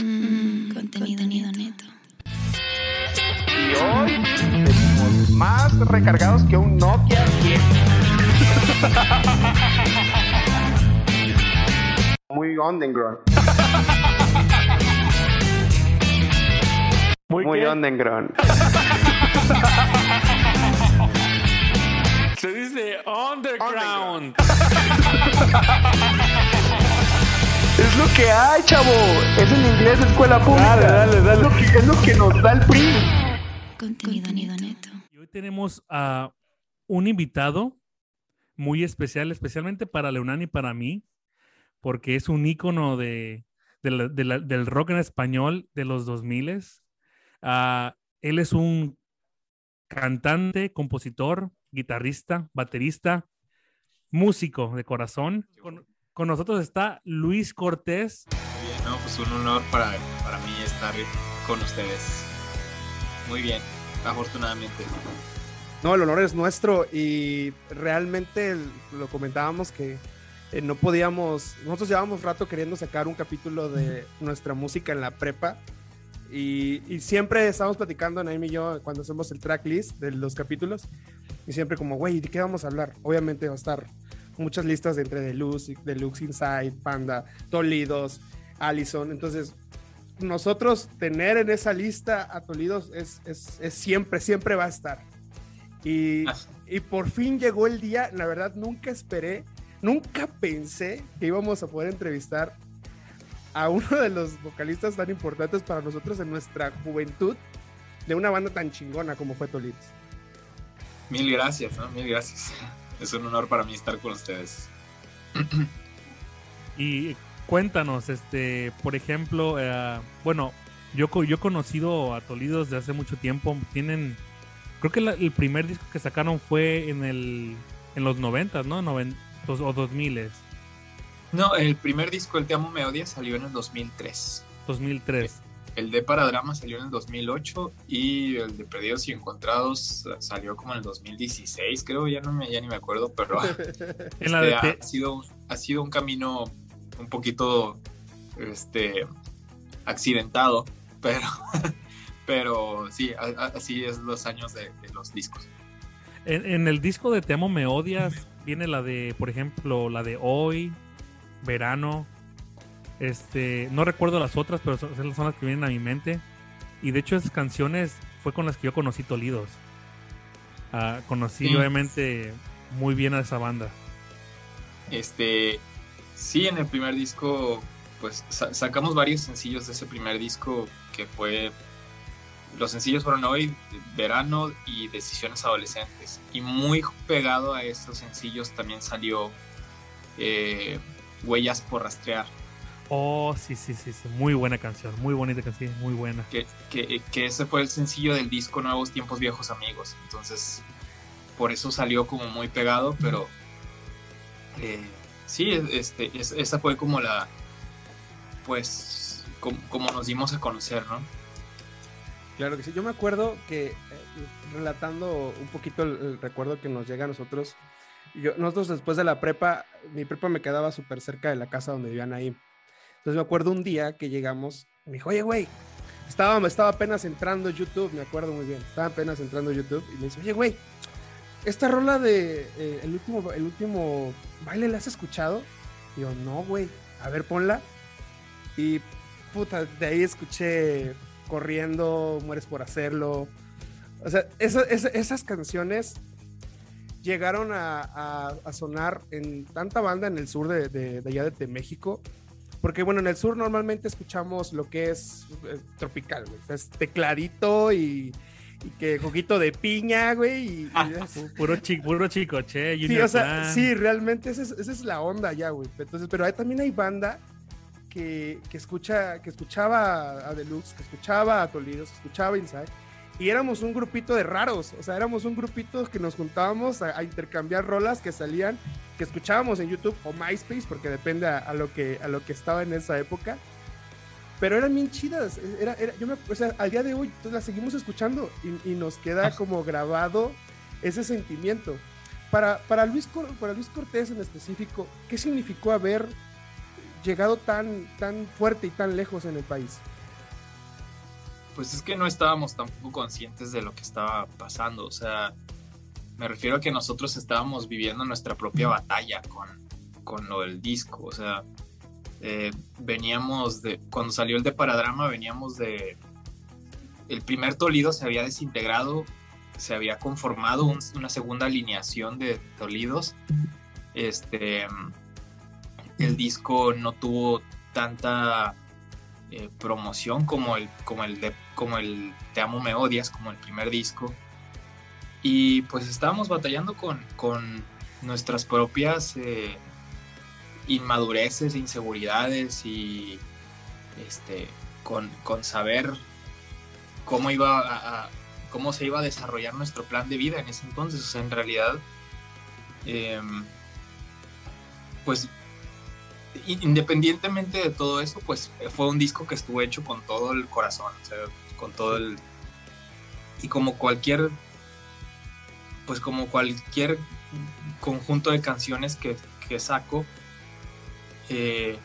Mm, contenido neto. Y hoy venimos más recargados que un Nokia 10. Muy underground. Muy, Muy underground. Se dice underground. Es lo que hay, chavo. Es en inglés de escuela pública. Dale, dale, dale. Es lo que, es lo que nos da el PRI. Contenido neto. Y hoy tenemos a un invitado muy especial, especialmente para Leonani y para mí, porque es un ícono de, de la- de la- del rock en español de los 2000 Ah, él es un cantante, compositor, guitarrista, baterista, músico de corazón. Con, con nosotros está Luis Cortés. Muy bien, no, pues un honor para, para mí estar con ustedes. Muy bien, afortunadamente. No, el honor es nuestro y realmente el- lo comentábamos que eh, no podíamos, nosotros llevábamos rato queriendo sacar un capítulo de nuestra música en la prepa y, y siempre estábamos platicando, Naim y yo, cuando hacemos el tracklist de los capítulos y siempre como, güey, ¿de qué vamos a hablar? Obviamente va a estar muchas listas de entre Deluxe, Deluxe Inside, Panda, Tolidos, Allison, entonces nosotros tener en esa lista a Tolidos es, es, es siempre, siempre va a estar. Y, y por fin llegó el día, la verdad nunca esperé, nunca pensé que íbamos a poder entrevistar a uno de los vocalistas tan importantes para nosotros en nuestra juventud de una banda tan chingona como fue Tolidos. Mil gracias, ¿no? Mil gracias. Es un honor para mí estar con ustedes. Y cuéntanos, este, por ejemplo, eh, bueno, yo, yo he conocido a Tolidos desde hace mucho tiempo. Tienen, creo que la- el primer disco que sacaron fue en el, en los noventas, ¿no? Noven- dos- o dos miles, No, el primer disco, El Te Amo Me Odias, salió en el 2003. 2003. El de Paradrama salió en el 2008 y el de Perdidos y Encontrados salió como en el 2016, creo, ya, no me, ya ni me acuerdo, pero de este, Te- ha, sido, ha sido un camino un poquito este, accidentado, pero, pero sí, a- a- así es los años de, de los discos. en, en el disco de Te Amo Me Odias viene la de, por ejemplo, la de Hoy, Verano. Este, no recuerdo las otras, pero son, son las que vienen a mi mente. Y de hecho esas canciones fue con las que yo conocí Tolidos. Ah, conocí Sí. obviamente muy bien a esa banda. Este, sí, en el primer disco, pues sa- sacamos varios sencillos de ese primer disco que fue. Los sencillos fueron hoy, verano y decisiones adolescentes. Y muy pegado a esos sencillos también salió eh, Huellas por rastrear, Oh, sí, sí, sí, sí. Muy buena canción. Muy bonita canción. Muy buena. que, que, que ese fue el sencillo del disco Nuevos Tiempos Viejos Amigos. Entonces, por eso salió como muy pegado, pero eh, sí, este, es- esa fue como la, pues, com- como, nos dimos a conocer, ¿no? Claro que sí. Yo me acuerdo que, eh, relatando un poquito el, el recuerdo que nos llega a nosotros, nosotros después de la prepa, mi prepa me quedaba súper cerca de la casa donde vivían ahí. Entonces me acuerdo un día que llegamos, me dijo, oye, güey, estaba, estaba apenas entrando YouTube, me acuerdo muy bien, estaba apenas entrando YouTube y me dice, oye, güey, esta rola de eh, el, último, el último baile, ¿la has escuchado? Y yo, no, güey, a ver, ponla. Y puta, de ahí escuché corriendo, mueres por hacerlo. O sea, esa- esa- esas canciones llegaron a, a- a sonar en tanta banda en el sur de, de- de allá de México. Porque bueno, en el sur normalmente escuchamos lo que es eh, tropical, güey. O sea, es tecladito y, y que juguito de piña, güey. Y, y es- Puro, chi- puro chico, che. Sí, o sea, sí, realmente esa es, esa es la onda ya, güey. Entonces, pero hay, también hay banda que, que escucha, que escuchaba a Deluxe, que escuchaba a Tolidos, que escuchaba a Inside, y éramos un grupito de raros, o sea, éramos un grupito que nos juntábamos a, a intercambiar rolas que salían, que escuchábamos en YouTube o MySpace, porque depende a, a lo que, a lo que estaba en esa época. pero eran bien chidas. Era, era, yo me, o sea, al día de hoy las seguimos escuchando y, y nos queda como grabado ese sentimiento. Para, para, Luis, para Luis Cortés en específico, ¿qué significó haber llegado tan, tan fuerte y tan lejos en el país? Pues es que no estábamos tampoco conscientes de lo que estaba pasando. O sea, me refiero a que nosotros estábamos viviendo nuestra propia batalla con, con lo del disco. O sea, eh, veníamos de, cuando salió el de Paradrama, veníamos de, el primer Tolido se había desintegrado, se había conformado una segunda alineación de Tolidos. Este, el disco no tuvo tanta eh, promoción como el, como, el de, como el Te Amo Me Odias, como el primer disco. Y pues estábamos batallando con, con nuestras propias eh, inmadureces, inseguridades y este, con, con saber cómo iba a, cómo se iba a desarrollar nuestro plan de vida en ese entonces. O sea, en realidad, em, pues independientemente de todo eso, pues fue un disco que estuvo hecho con todo el corazón, con todo el... Y como cualquier, pues como cualquier conjunto de canciones que, que saco, eh,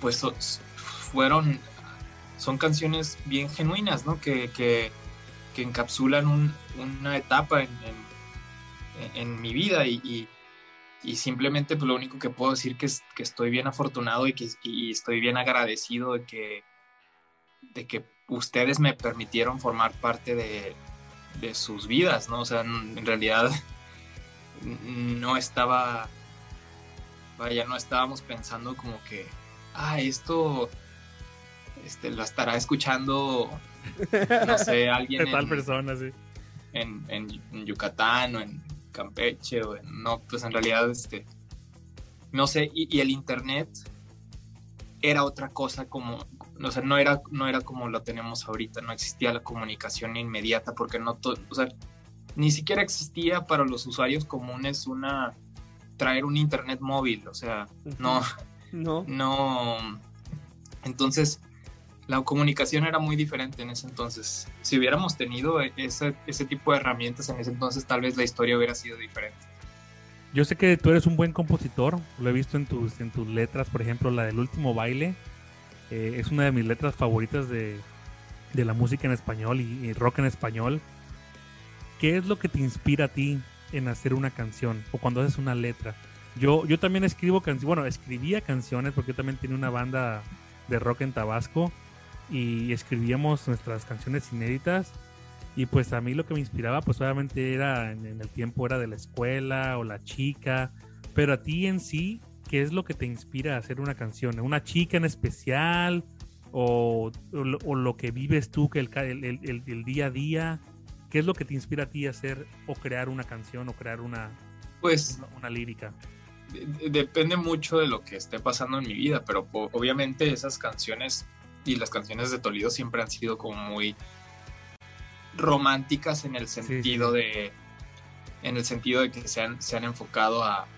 pues fueron, son canciones bien genuinas, ¿no? Que, que, encapsulan una etapa en, en, mi vida y, y, simplemente pues, lo único que puedo decir que es que estoy bien afortunado y que y estoy bien agradecido de que, de que ustedes me permitieron formar parte de, de sus vidas, ¿no? O sea, en realidad no estaba vaya, no estábamos pensando como que, ah, esto este, lo estará escuchando, no sé, alguien. tal persona, sí. En, en, Yucatán o en Campeche o en, no, pues en realidad, este, no sé, y, el internet era otra cosa como, o sea, no era, no era como lo tenemos ahorita, no existía la comunicación inmediata porque no todo, o sea, ni siquiera existía para los usuarios comunes una traer un internet móvil, o sea, no, no, no. Entonces, la comunicación era muy diferente en ese entonces. Si hubiéramos tenido ese, ese tipo de herramientas en ese entonces, tal vez la historia hubiera sido diferente. Yo sé que tú eres un buen compositor, lo he visto en tus, en tus letras, por ejemplo, la del último baile, eh, es una de mis letras favoritas de, de la música en español y, rock en español. ¿Qué es lo que te inspira a ti en hacer una canción o cuando haces una letra. Yo, yo también escribo canciones, bueno, escribía canciones porque yo también tenía una banda de rock en Tabasco y escribíamos nuestras canciones inéditas y pues a mí lo que me inspiraba pues obviamente era en, el tiempo era de la escuela o la chica, pero a ti en sí, ¿qué es lo que te inspira a hacer una canción? ¿Una chica en especial? ¿O, o, lo que vives tú que el, el, el día a día? ¿Qué es lo que te inspira a ti a hacer o crear una canción o crear una, pues, una, lírica? depende mucho de lo que esté pasando en mi vida, pero obviamente esas canciones y las canciones de Toledo siempre han sido como muy románticas en el sentido de en el sentido de que se han, se han enfocado a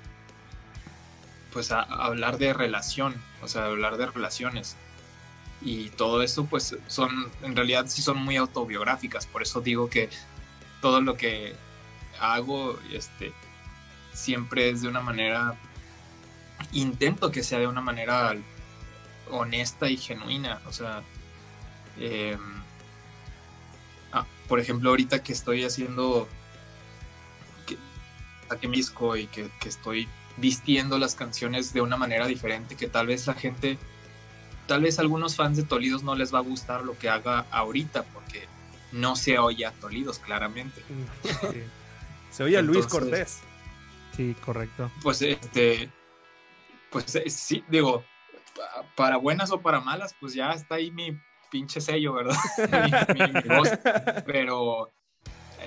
pues a, hablar de relación, o sea, hablar de relaciones. Y todo eso pues son en realidad sí son muy autobiográficas. Por eso digo que todo lo que hago este siempre es de una manera intento que sea de una manera honesta y genuina. O sea eh, ah, por ejemplo ahorita que estoy haciendo que saqué disco y que estoy vistiendo las canciones de una manera diferente que tal vez la gente tal vez a algunos fans de Tolidos no les va a gustar lo que haga ahorita porque no se oye a Tolidos claramente. Se oye a Luis Cortés. Sí, correcto. Pues este, pues eh, sí, digo, para buenas o para malas, pues ya está ahí mi pinche sello, ¿verdad? mi, voz. Pero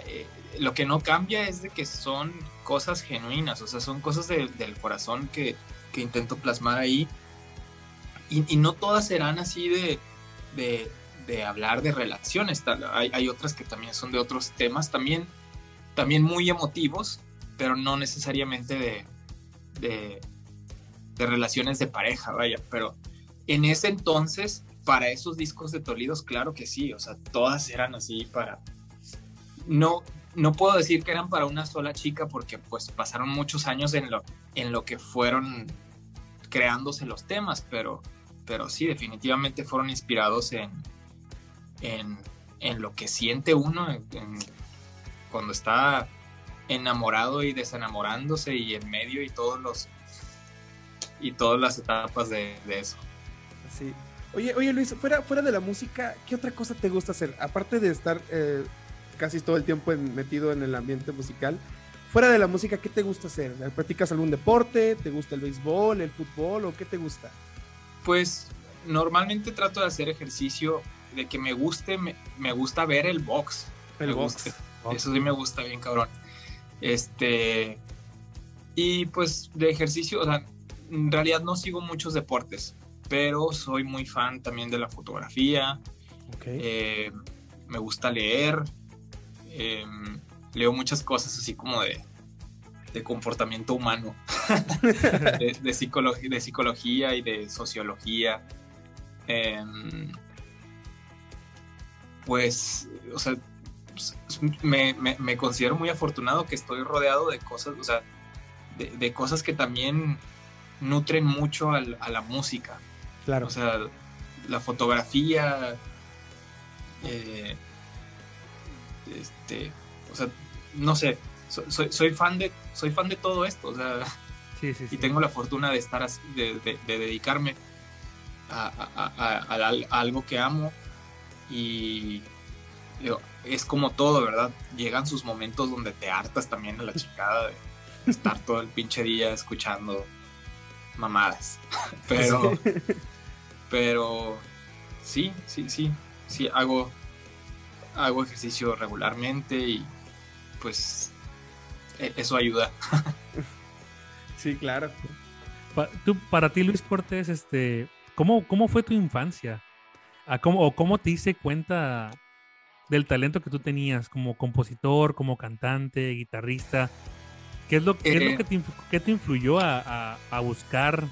eh, lo que no cambia es de que son cosas genuinas, o sea, son cosas del corazón que, que intento plasmar ahí. Y, no todas serán así de, de, hablar de relaciones, hay, hay, otras que también son de otros temas, también, también muy emotivos, pero no necesariamente de, de, relaciones de pareja, vaya, pero en ese entonces, para esos discos de Tolidos, claro que sí, o sea, todas eran así para... No, no puedo decir que eran para una sola chica porque pues pasaron muchos años en lo, en lo que fueron creándose los temas, pero, pero sí, definitivamente fueron inspirados en, en, en lo que siente uno cuando está enamorado y desenamorándose y en medio y todos los y todas las etapas de, de eso. Sí. Oye, oye Luis, fuera, fuera de la música, ¿qué otra cosa te gusta hacer? Aparte de estar eh, casi todo el tiempo metido en el ambiente musical, fuera de la música, ¿qué te gusta hacer? ¿Practicas algún deporte? ¿Te gusta el béisbol, el fútbol o qué te gusta? Pues normalmente trato de hacer ejercicio de que me guste, me, me gusta ver el box. El box. Eso sí me gusta bien, cabrón. Este. Y pues de ejercicio, o sea, en realidad no sigo muchos deportes, pero soy muy fan también de la fotografía. Okay. Eh, me gusta leer. Eh, leo muchas cosas así como de, de comportamiento humano, de, de, psicología, de psicología y de sociología. Eh, pues, o sea, me, me, me, considero muy afortunado que estoy rodeado de cosas, o sea, de, de cosas que también nutren mucho al, a la música. Claro. O sea, la fotografía, eh, este, o sea, no sé, soy, soy, fan de, soy fan de todo esto, o sea, sí, sí, sí. y tengo la fortuna de estar, de, de, de dedicarme a, a, a, a, algo que amo y digo, es como todo, ¿verdad? Llegan sus momentos donde te hartas también a la chingada de estar todo el pinche día escuchando mamadas, pero, pero sí, sí, sí, sí, hago, hago ejercicio regularmente y pues eso ayuda. Sí, claro. Pa, tú, para ti, Luis Cortés, este, ¿cómo, cómo fue tu infancia? ¿A cómo, ¿O cómo te hice cuenta del talento que tú tenías como compositor, como cantante, guitarrista? ¿Qué es lo, qué es lo que, te, qué te influyó a, a, a, buscar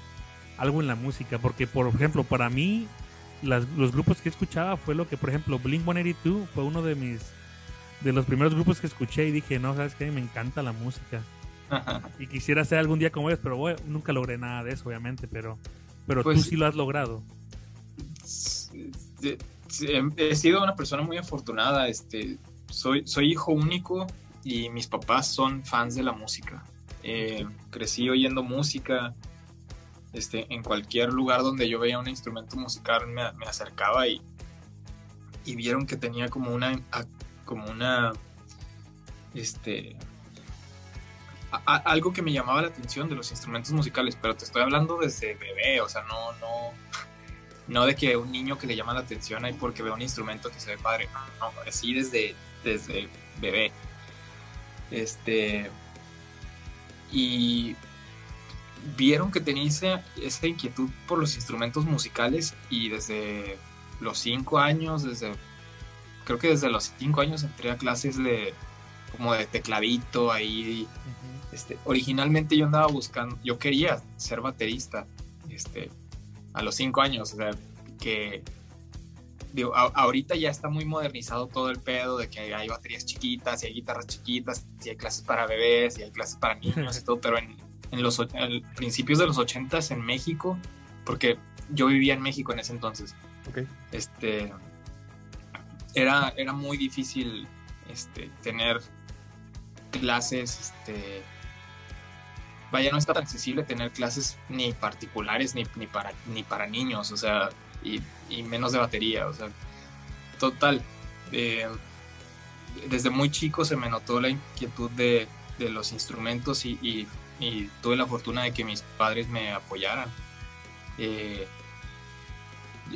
algo en la música? Porque, por ejemplo, para mí, las, los grupos que escuchaba fue lo que, por ejemplo, Blink 182 fue uno de mis de los primeros grupos que escuché y dije, no, sabes qué, me encanta la música. y quisiera hacer algún día como ellos, pero bueno, nunca logré nada de eso, obviamente, pero, pero pues, tú sí lo has logrado. He sido una persona muy afortunada, este, soy, soy hijo único y mis papás son fans de la música. Eh, crecí oyendo música, este, en cualquier lugar donde yo veía un instrumento musical me, me acercaba y, y vieron que tenía como una como una este algo que me llamaba la atención de los instrumentos musicales, pero te estoy hablando desde bebé, o sea, no no no de que un niño que le llama la atención ahí porque ve un instrumento que se ve padre, no, no así desde desde bebé. Este y vieron que tenía esa, inquietud por los instrumentos musicales y desde los cinco años, desde creo que desde los cinco años entré a clases de como de tecladito ahí. Este, originalmente yo andaba buscando, yo quería ser baterista, este, a los cinco años, o sea, que digo, a, ahorita ya está muy modernizado todo el pedo de que hay baterías chiquitas y hay guitarras chiquitas y hay clases para bebés y hay clases para niños y todo, pero en, en los en principios de los ochentas en México, porque yo vivía en México en ese entonces, okay. este, era, era muy difícil este, tener clases, este, vaya, no está tan accesible tener clases ni particulares ni, ni, para, ni para niños, o sea, y, y menos de batería, o sea, total. Eh, desde muy chico se me notó la inquietud de, de los instrumentos y, y, y, tuve la fortuna de que mis padres me apoyaran. Eh,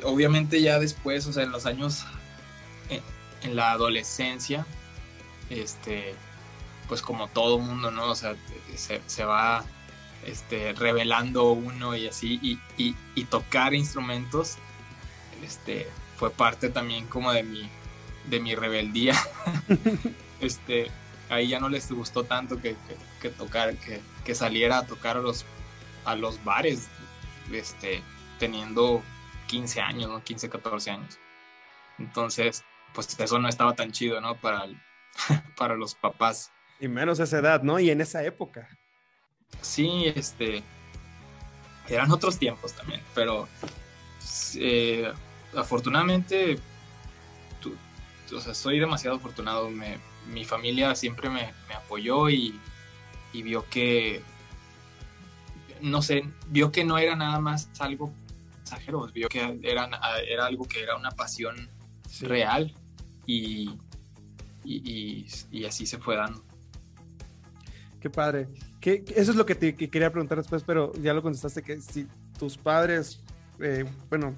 obviamente ya después, o sea, en los años en, en, la adolescencia, este, pues como todo mundo, ¿no? O sea, se, se va este, revelando uno y así, y, y, y, tocar instrumentos, este, fue parte también como de mi, de mi rebeldía. este, ahí ya no les gustó tanto que, que, que tocar, que, que, saliera a tocar a los, a los bares, este, teniendo 15 años, ¿no? 15, 14 años. Entonces, pues eso no estaba tan chido, ¿no? Para, para los papás. Y menos esa edad, ¿no? Y en esa época. Sí, este, eran otros tiempos también, pero eh, afortunadamente, o sea, soy demasiado afortunado. Me, mi familia siempre me, me apoyó y, y, vio que, no sé, vio que no era nada más algo pasajero, vio que era, era algo que era una pasión sí. real y, y, y, así se fue dando. Qué padre. ¿Qué, eso es lo que te que quería preguntar después, pero ya lo contestaste, que si tus padres, eh, bueno,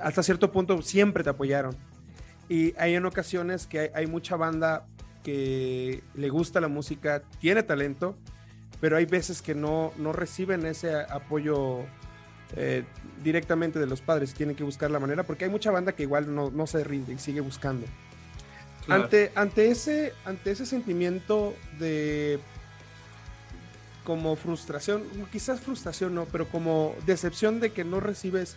hasta cierto punto siempre te apoyaron. Y hay en ocasiones que hay, hay, mucha banda que le gusta la música, tiene talento, pero hay veces que no, no reciben ese apoyo eh, directamente de los padres, tienen que buscar la manera, porque hay mucha banda que igual no, no se rinde y sigue buscando. Claro. Ante, ante, ese, ante ese sentimiento de como frustración, quizás frustración no, pero como decepción de que no recibes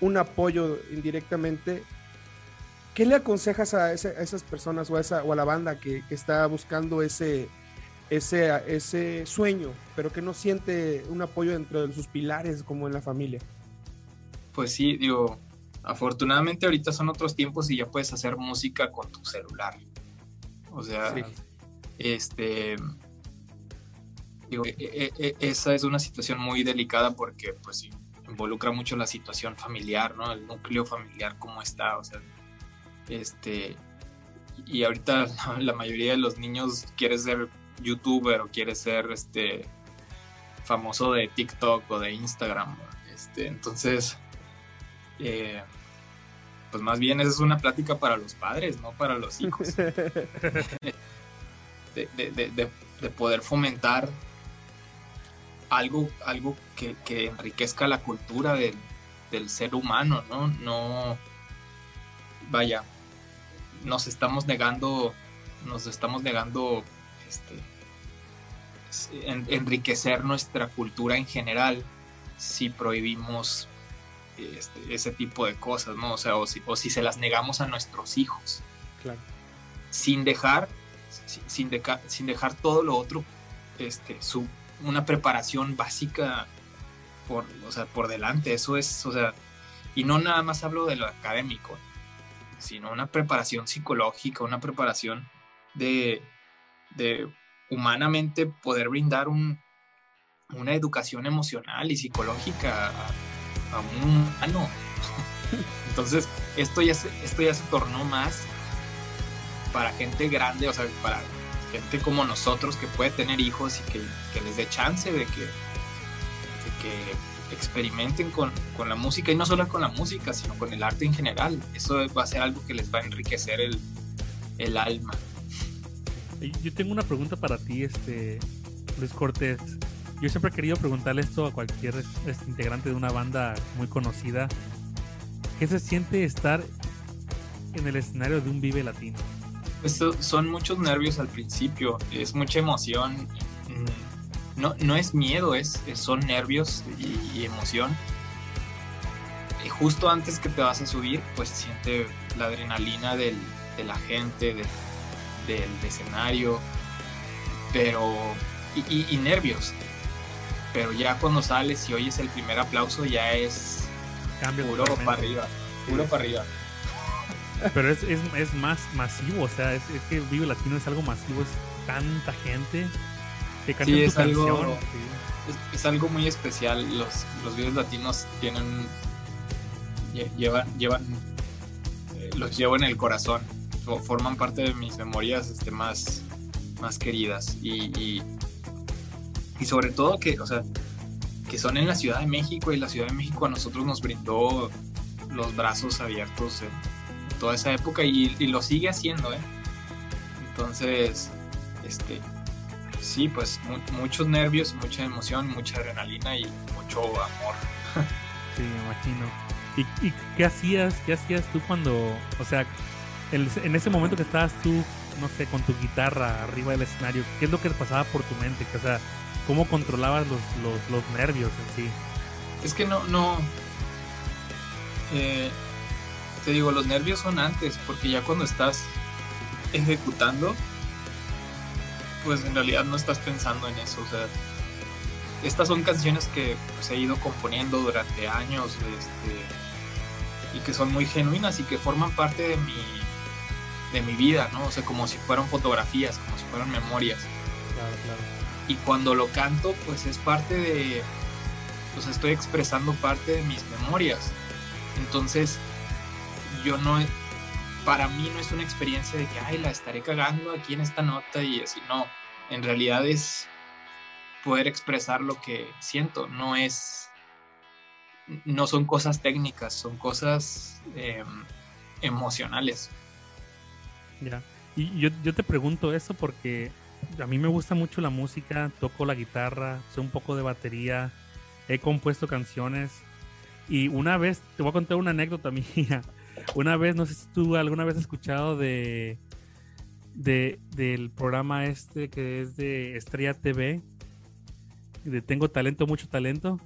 un apoyo indirectamente, ¿qué le aconsejas a, ese, a esas personas o a, esa, o a la banda que, que, está buscando ese, ese, ese sueño, pero que no siente un apoyo dentro de sus pilares como en la familia? Pues sí, digo, afortunadamente ahorita son otros tiempos y ya puedes hacer música con tu celular. O sea, sí. este digo, e, e, e, esa es una situación muy delicada porque pues involucra mucho la situación familiar, ¿no? El núcleo familiar, cómo está, o sea, este, y ahorita la mayoría de los niños quiere ser youtuber o quiere ser, este, famoso de TikTok o de Instagram, este, entonces, eh, pues más bien esa es una plática para los padres, no para los hijos. de, de, de, de poder fomentar algo, algo que, que, enriquezca la cultura del, del, ser humano, ¿no? No, vaya, nos estamos negando, nos estamos negando este, en, enriquecer nuestra cultura en general si prohibimos este, ese tipo de cosas, ¿no? O sea, o si, o si, se las negamos a nuestros hijos. Claro. Sin dejar, sin, dejar, sin dejar todo lo otro, este, su, una preparación básica por, o sea, por delante. Eso es, o sea, y no nada más hablo de lo académico, sino una preparación psicológica, una preparación de, de humanamente poder brindar un, una educación emocional y psicológica a, un humano. Entonces, esto ya, se, esto ya se tornó más para gente grande, o sea, para gente como nosotros que puede tener hijos y que, que les dé chance de que, de que experimenten con, con, la música y no solo con la música, sino con el arte en general. Eso va a ser algo que les va a enriquecer el, el alma. Yo tengo una pregunta para ti, este, Luis Cortés. Yo siempre he querido preguntarle esto a cualquier este, integrante de una banda muy conocida. ¿Qué se siente estar en el escenario de un Vive Latino? Esto son muchos nervios al principio, es mucha emoción. No, no es miedo, es, son nervios y, y emoción. Y justo antes que te vas a subir, pues siente la adrenalina del, de la gente, de, del escenario, pero. Y, y, y, nervios. Pero ya cuando sales y oyes el primer aplauso, ya es. Cambio puro para arriba. Puro sí. para arriba. Pero es, es, es, más masivo, o sea, es, es, que Vive Latino es algo masivo, es tanta gente sí, es. Algo, es, algo muy especial. Los, los videos latinos tienen. llevan. llevan eh, los llevo en el corazón. Forman parte de mis memorias este, más, más queridas. Y, y, y sobre todo que, o sea, que son en la Ciudad de México y la Ciudad de México a nosotros nos brindó los brazos abiertos. Eh, toda esa época y, y, lo sigue haciendo, ¿eh? Entonces, este, sí, pues mu muchos nervios, mucha emoción, mucha adrenalina y mucho amor. Sí, me imagino. ¿Y, y qué hacías, qué hacías tú cuando, o sea, el, en ese momento que estabas tú, no sé, con tu guitarra arriba del escenario, qué es lo que pasaba por tu mente? O sea, ¿cómo controlabas los, los, los nervios en sí? Es que no, no, Eh, te digo, los nervios son antes, porque ya cuando estás ejecutando, pues en realidad no estás pensando en eso. O sea, estas son canciones que pues, he ido componiendo durante años este, y que son muy genuinas y que forman parte de mi, de mi vida, ¿no? O sea, como si fueran fotografías, como si fueran memorias. Claro, claro. Y cuando lo canto, pues es parte de, pues estoy expresando parte de mis memorias. Entonces, yo no, para mí no es una experiencia de que, ay, la estaré cagando aquí en esta nota y así, no, en realidad es poder expresar lo que siento, no es, no son cosas técnicas, son cosas eh, emocionales. Ya. Y yo, yo te pregunto eso porque a mí me gusta mucho la música, toco la guitarra, sé un poco de batería, he compuesto canciones y una vez, te voy a contar una anécdota mía. Una vez, no sé si tú alguna vez has escuchado de, de del programa este que es de Estrella TV, de Tengo Talento, Mucho Talento.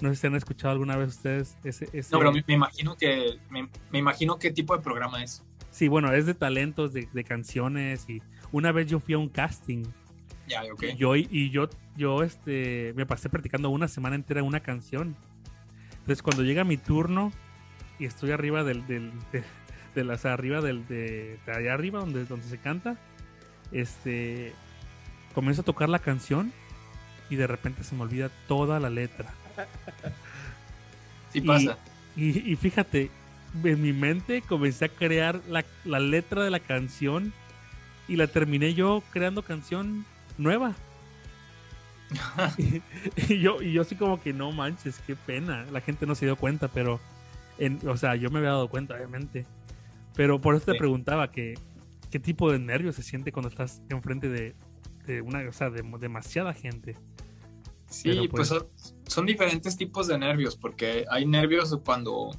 No sé si han escuchado alguna vez ustedes ese... ese... No, pero me, me imagino que me, me, imagino qué tipo de programa es. Sí, bueno, es de talentos, de, de canciones y una vez yo fui a un casting. Ya, ok. Y yo, y yo, yo este, me pasé practicando una semana entera una canción. Entonces cuando llega mi turno y estoy arriba del, del de, de las arriba del de, de, allá arriba donde, donde se canta, este comienzo a tocar la canción y de repente se me olvida toda la letra. Sí pasa. Y, y, y fíjate, en mi mente comencé a crear la, la, letra de la canción y la terminé yo creando canción nueva. y, y, yo, y yo así como que no manches, qué pena. La gente no se dio cuenta, pero, en, o sea, yo me había dado cuenta, obviamente. Pero por eso te sí. preguntaba que, qué tipo de nervios se siente cuando estás enfrente de, de una, o sea, de demasiada gente. Sí, Pero pues, pues son, son, diferentes tipos de nervios, porque hay nervios cuando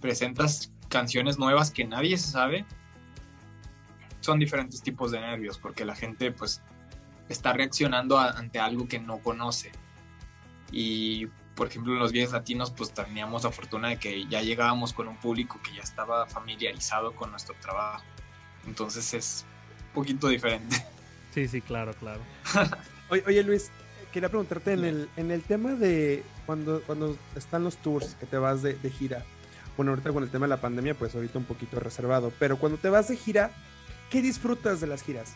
presentas canciones nuevas que nadie sabe. Son diferentes tipos de nervios, porque la gente pues está reaccionando a, ante algo que no conoce. Y por ejemplo en los videos latinos pues teníamos la fortuna de que ya llegábamos con un público que ya estaba familiarizado con nuestro trabajo. Entonces es un poquito diferente. Sí, sí, claro, claro. oye, oye, Luis, quería preguntarte en el, en el tema de cuando, cuando están los tours, que te vas de, de, gira. Bueno, ahorita con el tema de la pandemia, pues ahorita un poquito reservado, pero cuando te vas de gira, ¿qué disfrutas de las giras?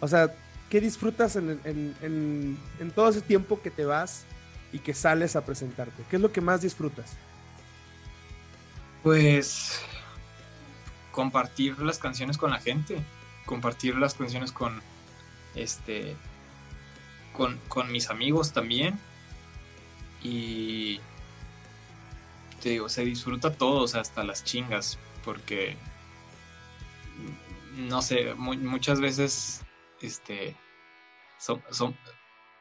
O sea, ¿qué disfrutas en, en, en, en todo ese tiempo que te vas y que sales a presentarte? ¿Qué es lo que más disfrutas? Pues compartir las canciones con la gente, compartir las canciones con este con, con, mis amigos también. Y te digo, se disfruta todo, o sea, hasta las chingas, porque no sé, muchas veces este son, son,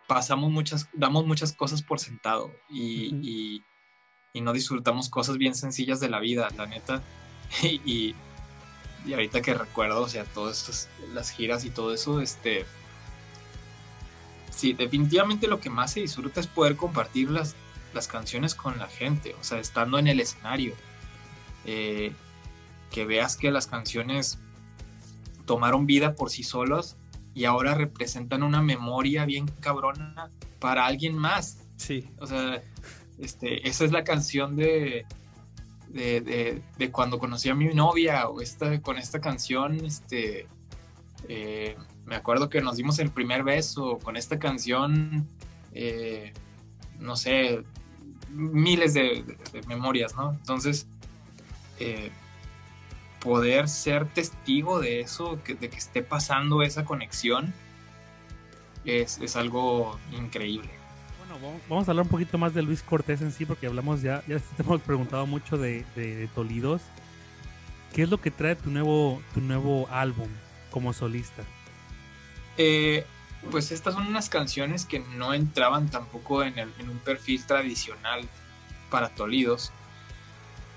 pasamos muchas, damos muchas cosas por sentado y, uh -huh. y, y, no disfrutamos cosas bien sencillas de la vida, la neta. y, y ahorita que recuerdo, o sea, todas las giras y todo eso, este, sí, definitivamente lo que más se disfruta es poder compartir las, las canciones con la gente, o sea, estando en el escenario. Eh, que veas que las canciones tomaron vida por sí solas y ahora representan una memoria bien cabrona para alguien más. Sí. O sea, este, esa es la canción de, de, de, de cuando conocí a mi novia, o esta, con esta canción, este, eh, me acuerdo que nos dimos el primer beso con esta canción, eh, no sé, miles de, de, de, memorias, ¿no? Entonces, eh, poder ser testigo de eso, que, de que esté pasando esa conexión, es, es algo increíble. Bueno, vamos a hablar un poquito más de Luis Cortés en sí, porque hablamos ya, ya te hemos preguntado mucho de, de Tolidos. ¿Qué es lo que trae tu nuevo, tu nuevo álbum como solista? Eh, pues estas son unas canciones que no entraban tampoco en, el, en un perfil tradicional para Tolidos,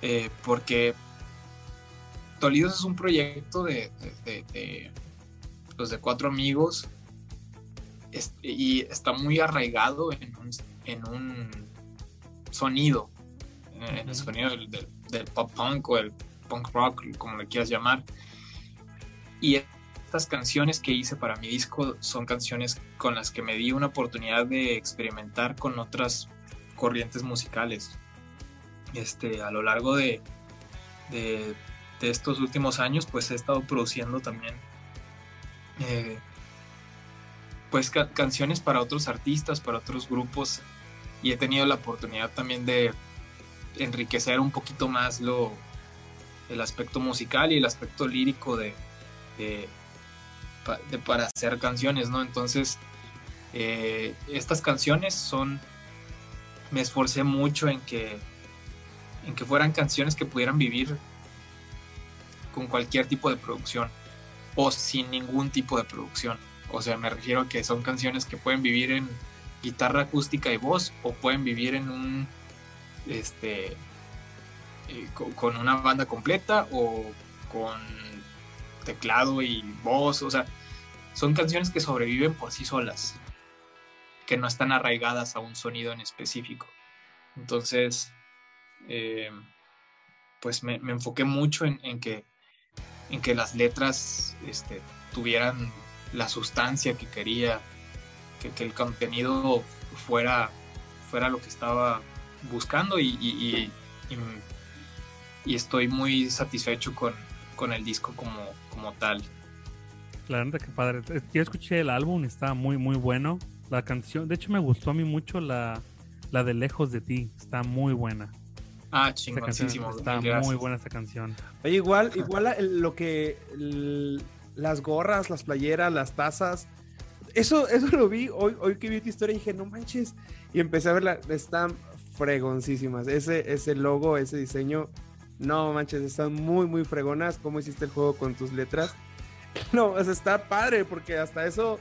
eh, porque Tolidos es un proyecto de, de, de, de los de cuatro amigos y está muy arraigado en un, en un sonido. en el sonido del, del- del pop punk o el punk rock, como le quieras llamar. Y estas canciones que hice para mi disco son canciones con las que me di una oportunidad de experimentar con otras corrientes musicales. Este, a lo largo de, de, de estos últimos años, pues he estado produciendo también eh, pues ca- canciones para otros artistas, para otros grupos y he tenido la oportunidad también de enriquecer un poquito más lo el aspecto musical y el aspecto lírico de- para hacer canciones, ¿no? Entonces, eh, estas canciones son, me esforcé mucho en que, en que fueran canciones que pudieran vivir con cualquier tipo de producción o sin ningún tipo de producción. O sea, me refiero a que son canciones que pueden vivir en guitarra acústica y voz o pueden vivir en un este eh, co- con una banda completa o con teclado y voz, o sea, son canciones que sobreviven por sí solas, que no están arraigadas a un sonido en específico. Entonces, eh, pues me, enfoqué mucho en que, en que las letras este, tuvieran la sustancia que quería, que, que el contenido fuera, fuera lo que estaba buscando y, y- estoy muy satisfecho con, con el disco como, como tal. La neta, que padre. Yo escuché el álbum, está muy, muy bueno. La canción, de hecho, me gustó a mí mucho la, la de Lejos de ti. Está muy buena. Ah, Esta canción chingoncísimo. está gracias. muy buena esta canción. Oye, igual, igual lo que el- las gorras, las playeras, las tazas. Eso, eso lo vi hoy, hoy que vi tu historia y dije, no manches. Y empecé a verla, están fregoncísimas. Ese, ese logo, ese diseño, no manches, están muy, muy fregonas. ¿Cómo hiciste el juego con tus letras? No, o sea, está padre, porque hasta eso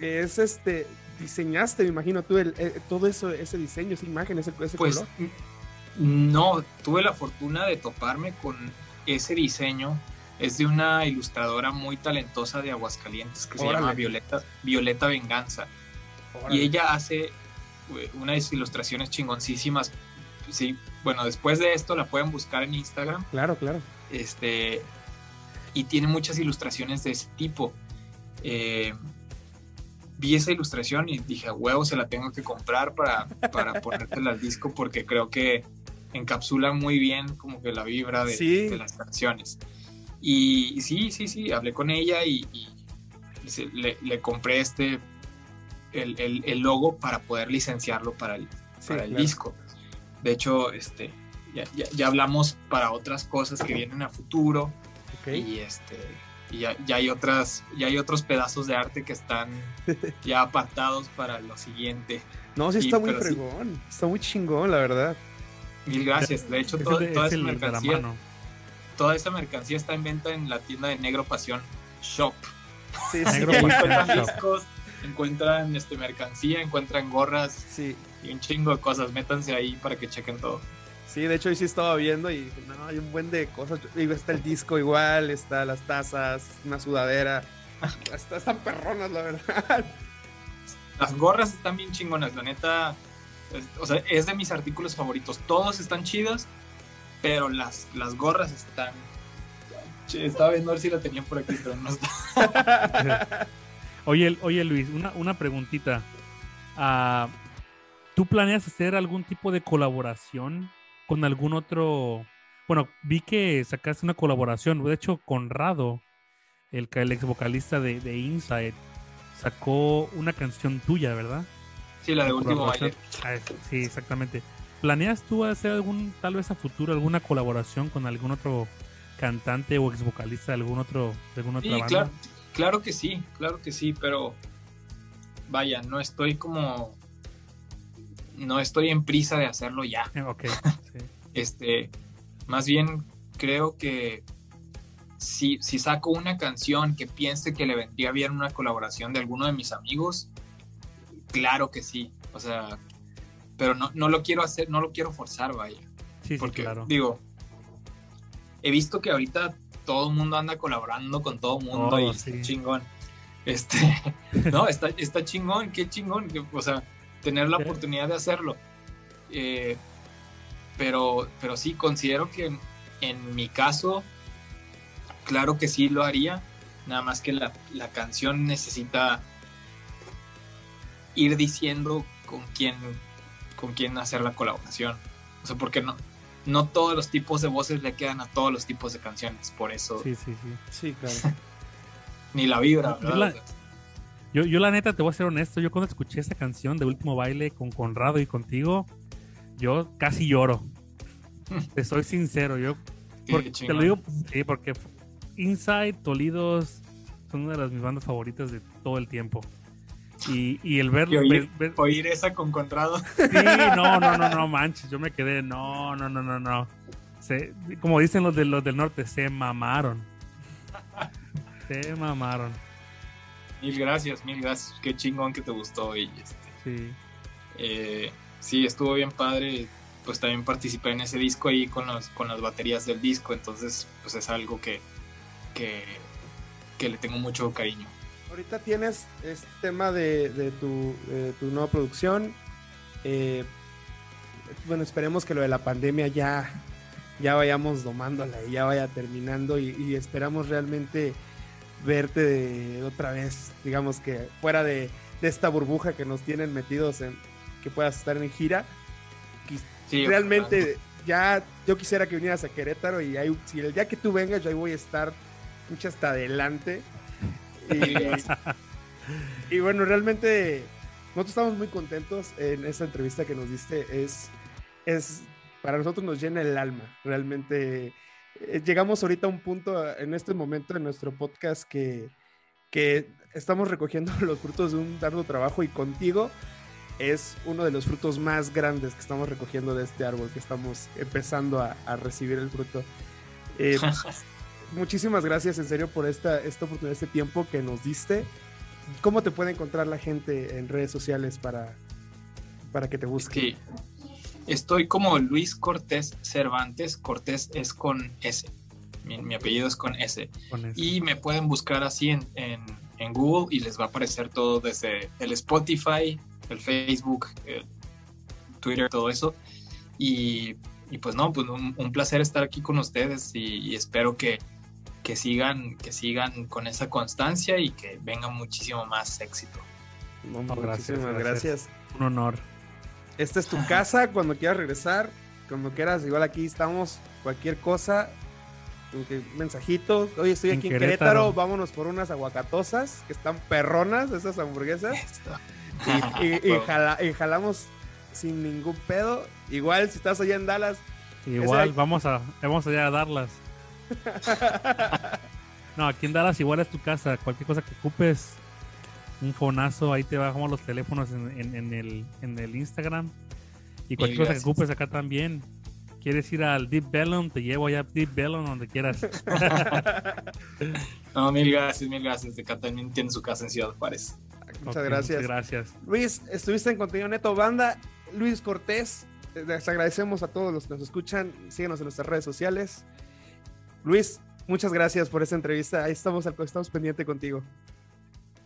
es este. Diseñaste, me imagino tú, el, eh, todo eso, ese diseño, esa imagen, ese, ese Pues color. No, tuve la fortuna de toparme con ese diseño. Es de una ilustradora muy talentosa de Aguascalientes que se llama Violeta, Violeta Venganza. Y ella hace eh, unas ilustraciones chingoncísimas. Sí, bueno, después de esto la pueden buscar en Instagram. Claro, claro. Este, y tiene muchas ilustraciones de ese tipo. Eh, vi esa ilustración y dije, a huevo, se la tengo que comprar para, para ponértela al disco porque creo que encapsula muy bien como que la vibra de, Sí. de las canciones. Y, y sí, sí, sí, hablé con ella y, y se- le, le compré este, el, el- el logo para poder licenciarlo para el, Sí, para el claro. disco. De hecho, este, ya, ya- ya hablamos para otras cosas que vienen a futuro Ok. y este y ya, ya hay otras ya hay otros pedazos de arte que están ya apartados para lo siguiente. No, sí está muy sí. fregón. Está muy chingón, la verdad. Mil gracias. De hecho, Es to- el de- toda es esa mercancía, toda esa mercancía está en venta en la tienda de Negro Pasión Shop. Sí, sí. Negro encuentran Shop. discos, encuentran este mercancía, encuentran gorras Sí, y un chingo de cosas. Métanse ahí para que chequen todo. sí, de hecho hoy sí estaba viendo y no, hay un buen de cosas. Y está el disco igual, está las tazas, una sudadera. Está- están perronas, la verdad. Las gorras están bien chingonas, la neta. Es- o sea, es de mis artículos favoritos. Todos están chidos, pero las, las gorras están. Che, Estaba viendo a ver si la tenían por aquí, pero no está. Oye, oye Luis, una, una preguntita. Ah, ¿Tú planeas hacer algún tipo de colaboración con algún otro? Bueno, vi que sacaste una colaboración, de hecho, Conrado, el, el ex vocalista de, de Inside, sacó una canción tuya, ¿verdad? Sí, la de último baile. Ah, sí, exactamente. ¿Planeas tú hacer algún, tal vez a futuro, alguna colaboración con algún otro cantante o ex vocalista de algún otro, de alguna otra Sí, banda? claro, claro que sí, claro que sí, pero vaya, no estoy como. No estoy en prisa de hacerlo ya. Eh, Ok, sí. Este, más bien creo que si, si saco una canción que piense que le vendría bien una colaboración de alguno de mis amigos, claro que sí. O sea, pero no, no lo quiero hacer, no lo quiero forzar, vaya. Sí, sí, Porque, claro. digo, he visto que ahorita todo el mundo anda colaborando con todo el mundo Oh, y sí. está chingón. Este, no, está, está chingón, qué chingón. que, o sea, tener la oportunidad de hacerlo. Eh, pero, pero sí, considero que en mi caso, claro que sí lo haría, nada más que la, la canción necesita ir diciendo con quién, con quién hacer la colaboración. O sea, porque no, no todos los tipos de voces le quedan a todos los tipos de canciones, por eso Sí, sí, sí. Sí, claro. ni la vibra, Yo la- Yo, yo la neta te voy a ser honesto, yo cuando escuché esta canción de Último Baile con Conrado y contigo, yo casi lloro. Te soy sincero, yo te lo digo sí, porque Inside, Tolidos son una de las mis bandas favoritas de todo el tiempo. Y, y el ver, Y oír, ver- ver- oír esa con Contrado. sí, no, no, no, no, manches, yo me quedé, no, no, no, no, no. Se- como dicen los, de, los del norte, se mamaron. Se mamaron, Mil gracias, mil gracias. Qué chingón que te gustó. Y este, sí. eh, sí, estuvo bien padre. Pues también participé en ese disco ahí con, los, con las baterías del disco. Entonces, pues es algo que, que, que le tengo mucho cariño. Ahorita tienes este tema de, de tu, de tu nueva producción. Eh, bueno, esperemos que lo de la pandemia ya, ya vayamos domándola y ya vaya terminando y, y esperamos realmente verte de- otra vez, digamos que fuera de, de esta burbuja que nos tienen metidos en que puedas estar en gira. Sí, realmente ya yo quisiera que vinieras a Querétaro y ahí, si el día que tú vengas yo ahí voy a estar mucho hasta adelante. Y, bueno, realmente nosotros estamos muy contentos en esta entrevista que nos diste. Es, es para nosotros nos llena el alma. Realmente eh, llegamos ahorita a un punto en este momento en nuestro podcast que, que estamos recogiendo los frutos de un arduo trabajo y contigo es uno de los frutos más grandes que estamos recogiendo de este árbol, que estamos empezando a, a recibir el fruto. Eh, muchísimas gracias en serio por esta, esta oportunidad, este tiempo que nos diste. ¿Cómo te puede encontrar la gente en redes sociales para, para que te busque? Sí. Estoy como Luis Cortés Cervantes. Cortés es con S. Mi, mi apellido es con S. Con. Y me pueden buscar así en, en, en Google y les va a aparecer todo desde el Spotify, el Facebook, el Twitter, todo eso. Y, y pues no, pues un, un placer estar aquí con ustedes y, y espero que, que, sigan, que sigan con esa constancia y que venga muchísimo más éxito. No, No, gracias, muchísimas gracias. gracias. Un honor. Esta es tu casa cuando quieras regresar, cuando quieras, igual aquí estamos, cualquier cosa, aunque mensajitos, oye, estoy En aquí en Querétaro. Querétaro, vámonos por unas aguacatosas, que están perronas esas hamburguesas, y, y- y jala- y jalamos sin ningún pedo, igual si estás allá en Dallas, Igual vamos a vamos allá a darlas. No, aquí en Dallas igual es tu casa. Cualquier cosa que ocupes, un fonazo, ahí te bajamos los teléfonos en, en- en el, en el Instagram. Y cualquier cosa que ocupes acá también. ¿Quieres ir al Deep Bellum? Te llevo allá a Deep Bellum donde quieras. No, mil gracias, mil gracias. De acá también tiene su casa en Ciudad Juárez. muchas gracias. Muchas gracias. Luis, estuviste en Contenido Neto Banda. Luis Cortés, eh, les agradecemos a todos los que nos escuchan. Síguenos en nuestras redes sociales. Luis, muchas gracias por esta entrevista. Ahí estamos, al- estamos pendiente contigo.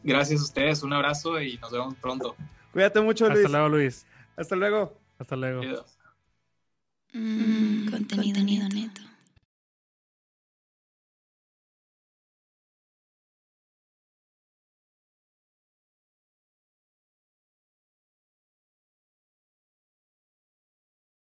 Gracias a ustedes, un abrazo y nos vemos pronto. Cuídate mucho, Luis. Hasta luego, Luis. Hasta luego. Hasta luego. Adiós. Mm, contenido neto.